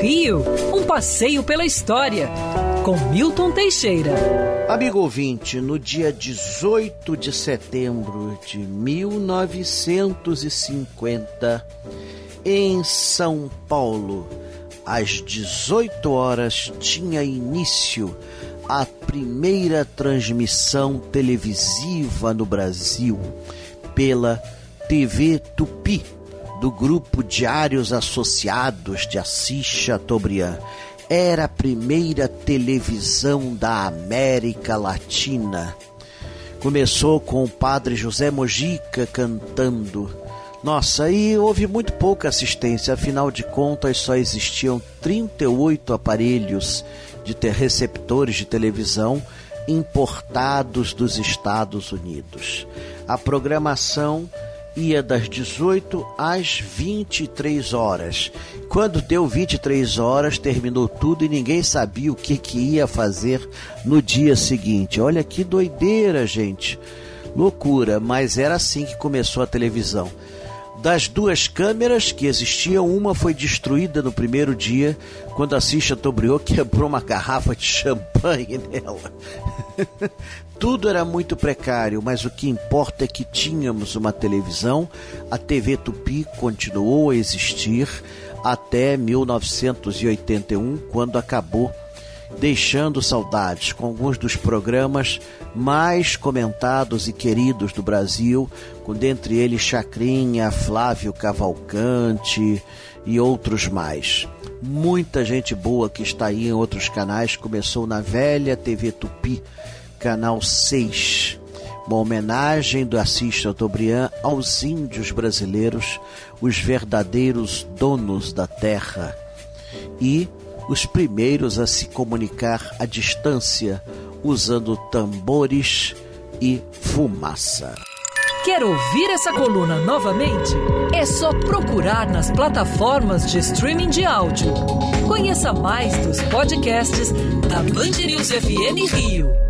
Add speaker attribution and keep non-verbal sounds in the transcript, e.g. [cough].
Speaker 1: Rio, um passeio pela história, com Milton Teixeira.
Speaker 2: Amigo ouvinte, no dia 18 de setembro de 1950, em São Paulo, às 18 horas, tinha início a primeira transmissão televisiva no Brasil pela TV Tupi do grupo Diários Associados de Assis Chateaubriand. Era a primeira televisão da América Latina. Começou com o padre José Mojica cantando. Nossa, e houve muito pouca assistência, afinal de contas só existiam 38 aparelhos de receptores de televisão importados dos Estados Unidos. A programação ia das 18 às 23 horas. Quando deu 23 horas, terminou tudo e ninguém sabia o que, que ia fazer no dia seguinte. Olha que doideira, gente. Loucura, mas era assim que começou a televisão. Das duas câmeras que existiam, uma foi destruída no primeiro dia, quando a Chateaubriand quebrou uma garrafa de champanhe nela. [laughs] Tudo era muito precário, mas o que importa é que tínhamos uma televisão. A TV Tupi continuou a existir até 1981, quando acabou, deixando saudades com alguns dos programas mais comentados e queridos do Brasil, com dentre eles Chacrinha, Flávio Cavalcante e outros mais. Muita gente boa que está aí em outros canais. Começou na velha TV Tupi Canal 6, uma homenagem do Assis Chateaubriand aos índios brasileiros, os verdadeiros donos da terra. E os primeiros a se comunicar à distância usando tambores e fumaça.
Speaker 1: Quer ouvir essa coluna novamente? É só procurar nas plataformas de streaming de áudio. Conheça mais dos podcasts da Band News FM Rio.